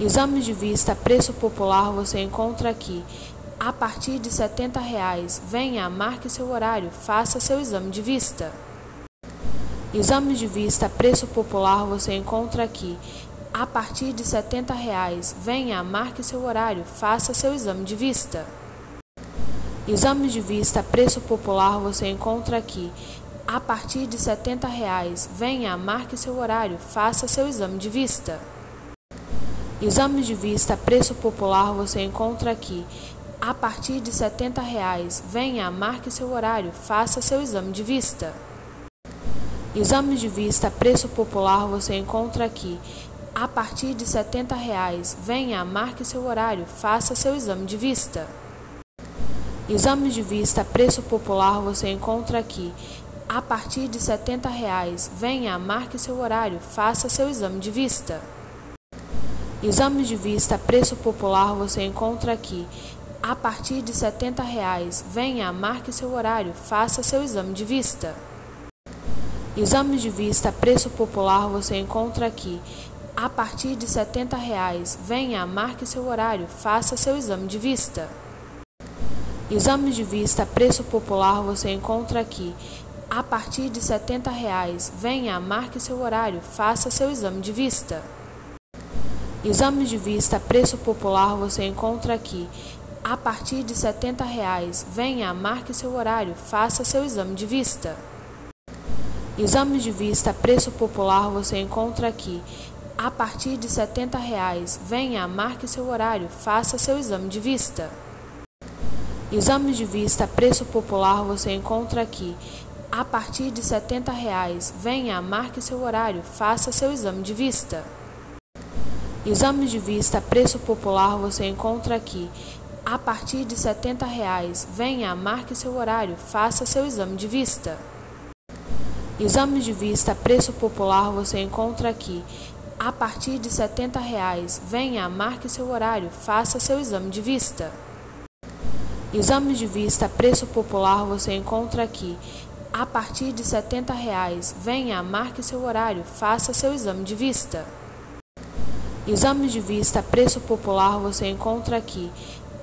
Exames de vista, preço popular você encontra aqui. A partir de 70 reais. Venha, marque seu horário, faça seu exame de vista. Exames de vista, preço popular você encontra aqui. A partir de 70 reais. Venha, marque seu horário, faça seu exame de vista. Exames de vista, preço popular você encontra aqui. A partir de 70 reais. Venha, marque seu horário, faça seu exame de vista. Exames de vista, preço popular você encontra aqui. A partir de 70 reais. Venha, marque seu horário, faça seu exame de vista. Exames de vista, preço popular você encontra aqui. A partir de 70 reais. Venha, marque seu horário, faça seu exame de vista. Exames de vista, preço popular você encontra aqui. A partir de 70 reais. Venha, marque seu horário, faça seu exame de vista. Exames de vista, preço popular você encontra aqui. A partir de 70 reais. Venha, marque seu horário, faça seu exame de vista. Exames de vista, preço popular você encontra aqui. A partir de 70 reais. Venha, marque seu horário, faça seu exame de vista. Exames de vista, preço popular você encontra aqui. A partir de 70 reais. Venha, marque seu horário, faça seu exame de vista. Exames de vista, preço popular você encontra aqui. A partir de 70 reais. Venha, marque seu horário, faça seu exame de vista. Exames de vista, preço popular você encontra aqui. A partir de 70 reais. Venha, marque seu horário, faça seu exame de vista. Exames de vista, preço popular você encontra aqui. A partir de 70 reais. Venha, marque seu horário, faça seu exame de vista. Exames de vista, preço popular você encontra aqui. A partir de 70 reais. Venha, marque seu horário, faça seu exame de vista. Exames de vista, preço popular você encontra aqui. A partir de 70 reais. Venha, marque seu horário, faça seu exame de vista. Exames de vista, preço popular você encontra aqui. A partir de 70 reais. Venha, marque seu horário, faça seu exame de vista. Exames de vista, preço popular você encontra aqui.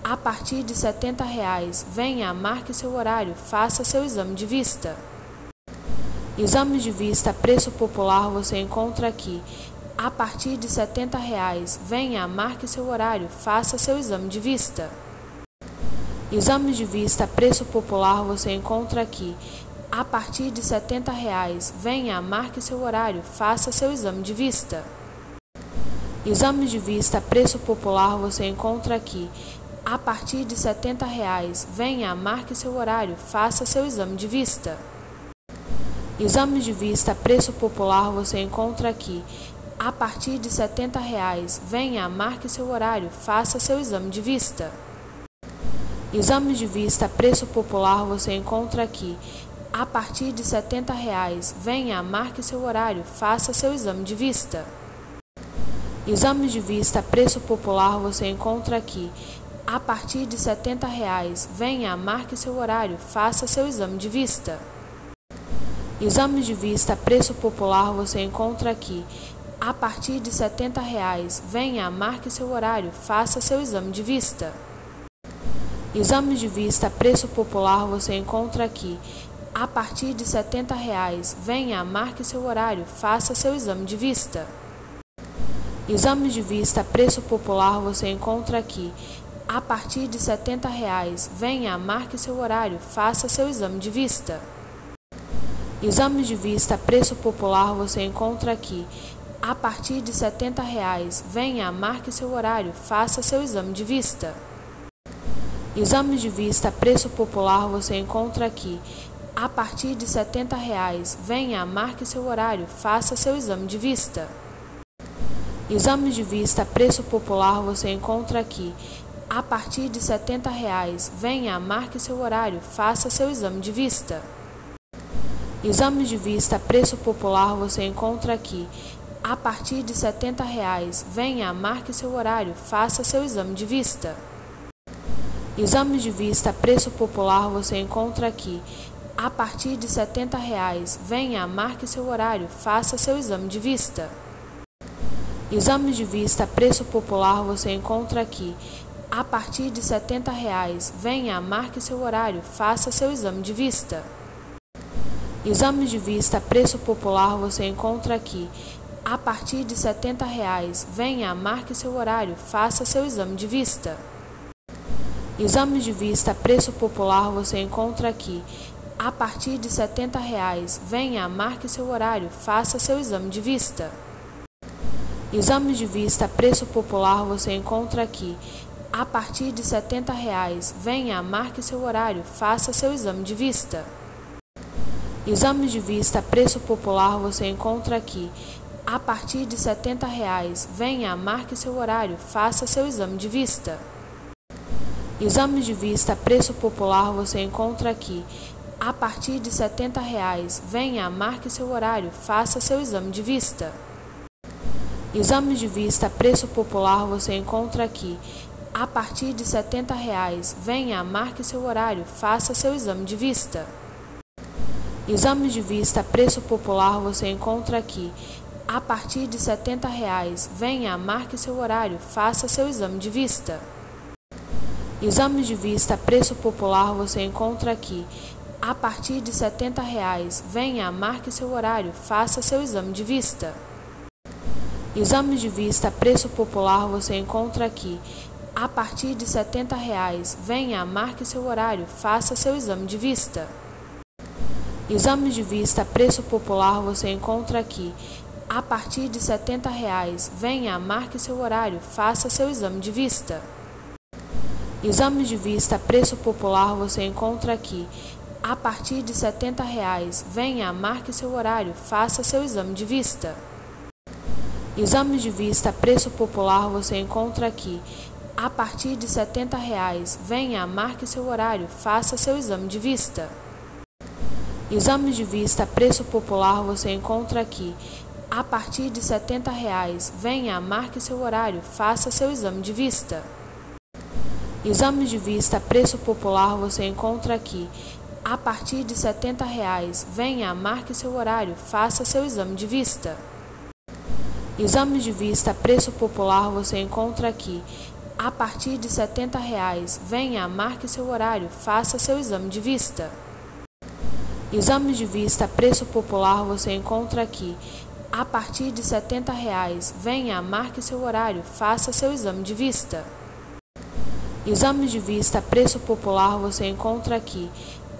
A partir de 70 reais. Venha, marque seu horário, faça seu exame de vista. Exames de vista, preço popular você encontra aqui. A partir de 70 reais. Venha, marque seu horário, faça seu exame de vista. Exames de vista, preço popular você encontra aqui. A partir de 70 reais. Venha, marque seu horário, faça seu exame de vista. Exames de vista, preço popular você encontra aqui. A partir de 70 reais. Venha, marque seu horário, faça seu exame de vista. Exames de vista, preço popular você encontra aqui. A partir de 70 reais. Venha, marque seu horário, faça seu exame de vista. Exames de vista, preço popular você encontra aqui. A partir de 70 reais. Venha, marque seu horário, faça seu exame de vista. Exames de vista, preço popular você encontra aqui. A partir de 70 reais. Venha, marque seu horário, faça seu exame de vista. Exames de vista, preço popular você encontra aqui. A partir de 70 reais. Venha, marque seu horário, faça seu exame de vista. Exames de vista, preço popular você encontra aqui. A partir de 70 reais. Venha, marque seu horário, faça seu exame de vista. Exames de vista, preço popular você encontra aqui. A partir de 70 reais. Venha, marque seu horário, faça seu exame de vista. Exames de vista, preço popular você encontra aqui. A partir de 70 reais. Venha, marque seu horário, faça seu exame de vista. Exames de vista, preço popular você encontra aqui. A partir de 70 reais. Venha, marque seu horário, faça seu exame de vista. Exames de vista, preço popular você encontra aqui. A partir de 70 reais. Venha, marque seu horário, faça seu exame de vista. Exames de vista, preço popular você encontra aqui. A partir de 70 reais. Venha, marque seu horário, faça seu exame de vista. Exames de vista, preço popular você encontra aqui. A partir de 70 reais. Venha, marque seu horário, faça seu exame de vista. Exame de vista, preço popular você encontra aqui. A partir de 70 reais, venha, marque seu horário, faça seu exame de vista. Exame de vista, preço popular você encontra aqui. A partir de 70 reais, venha, marque seu horário, faça seu exame de vista. Exame de vista, preço popular você encontra aqui. A partir de 70 reais, venha, marque seu horário, faça seu exame de vista. Exame de vista, preço popular você encontra aqui. A partir de 70 reais, venha, marque seu horário, faça seu exame de vista. Exame de vista, preço popular você encontra aqui. A partir de 70 reais, venha, marque seu horário, faça seu exame de vista. Exame de vista, preço popular você encontra aqui. A partir de 70 reais, venha, marque seu horário, faça seu exame de vista. Exame de vista, preço popular você encontra aqui. A partir de 70 reais, venha, marque seu horário, faça seu exame de vista. Exame de vista, preço popular você encontra aqui. A partir de 70 reais, venha, marque seu horário, faça seu exame de vista. Exame de vista, preço popular você encontra aqui. A partir de 70 reais, venha, marque seu horário, faça seu exame de vista. Exame de vista, preço popular você encontra aqui. A partir de 70 reais, venha, marque seu horário, faça seu exame de vista. Exame de vista, preço popular você encontra aqui. A partir de 70 reais, venha, marque seu horário, faça seu exame de vista. Exame de vista, preço popular você encontra aqui. A partir de 70 reais, venha, marque seu horário, faça seu exame de vista. Exame de vista, preço popular você encontra aqui. A partir de 70 reais, venha, marque seu horário, faça seu exame de vista. Exame de vista, preço popular você encontra aqui. A partir de 70 reais, venha, marque seu horário, faça seu exame de vista. Exame de vista, preço popular você encontra aqui. A partir de 70 reais, venha, marque seu horário, faça seu exame de vista. Exame de vista, preço popular você encontra aqui. A partir de 70 reais, venha, marque seu horário, faça seu exame de vista. Exame de vista, preço popular você encontra aqui. A partir de 70 reais, venha, marque seu horário, faça seu exame de vista. Exame de vista, preço popular você encontra aqui.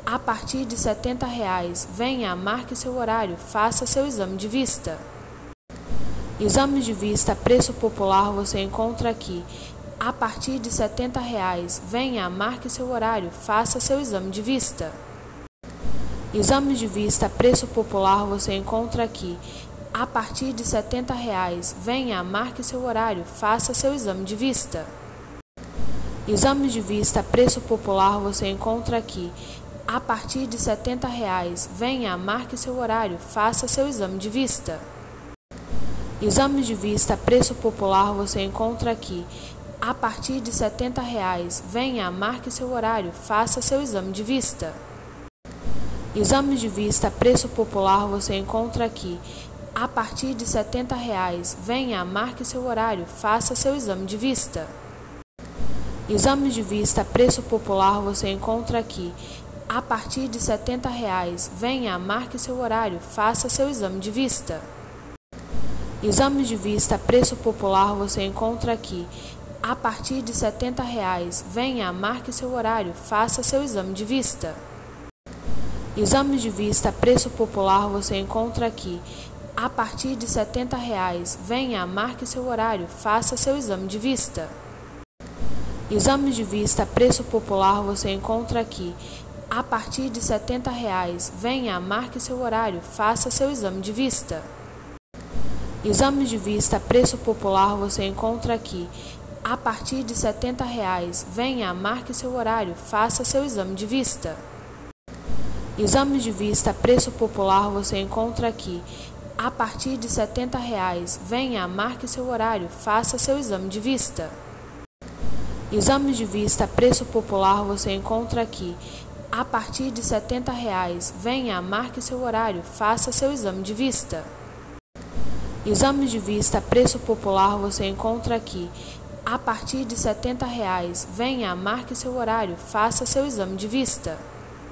A partir de 70 reais, venha, marque seu horário, faça seu exame de vista. Exame de vista, preço popular você encontra aqui. A partir de 70 reais, venha, marque seu horário, faça seu exame de vista. Exame de vista, preço popular você encontra aqui. A partir de 70 reais, venha, marque seu horário, faça seu exame de vista. Exame de vista, preço popular você encontra aqui. A partir de 70 reais, venha, marque seu horário, faça seu exame de vista. Exame de vista, preço popular você encontra aqui. A partir de 70 reais, venha, marque seu horário, faça seu exame de vista. Exame de vista, preço popular você encontra aqui. A partir de 70 reais, venha, marque seu horário, faça seu exame de vista. Exame de vista, preço popular você encontra aqui. A partir de 70 reais, venha, marque seu horário, faça seu exame de vista. Exame de vista, preço popular você encontra aqui. A partir de 70 reais, venha, marque seu horário, faça seu exame de vista. Exame de vista, preço popular você encontra aqui. A partir de 70 reais, venha, marque seu horário, faça seu exame de vista. Exame de vista, preço popular você encontra aqui. A partir de 70 reais, venha, marque seu horário, faça seu exame de vista. Exame de vista, preço popular você encontra aqui. A partir de 70 reais, venha, marque seu horário, faça seu exame de vista. Exame de vista, preço popular você encontra aqui. A partir de 70 reais, venha, marque seu horário, faça seu exame de vista. Exame de vista, preço popular você encontra aqui. A partir de 70 reais, venha, marque seu horário, faça seu exame de vista. Exame de vista, preço popular, você encontra aqui. A partir de 70 reais. Venha, marque seu horário, faça seu exame de vista.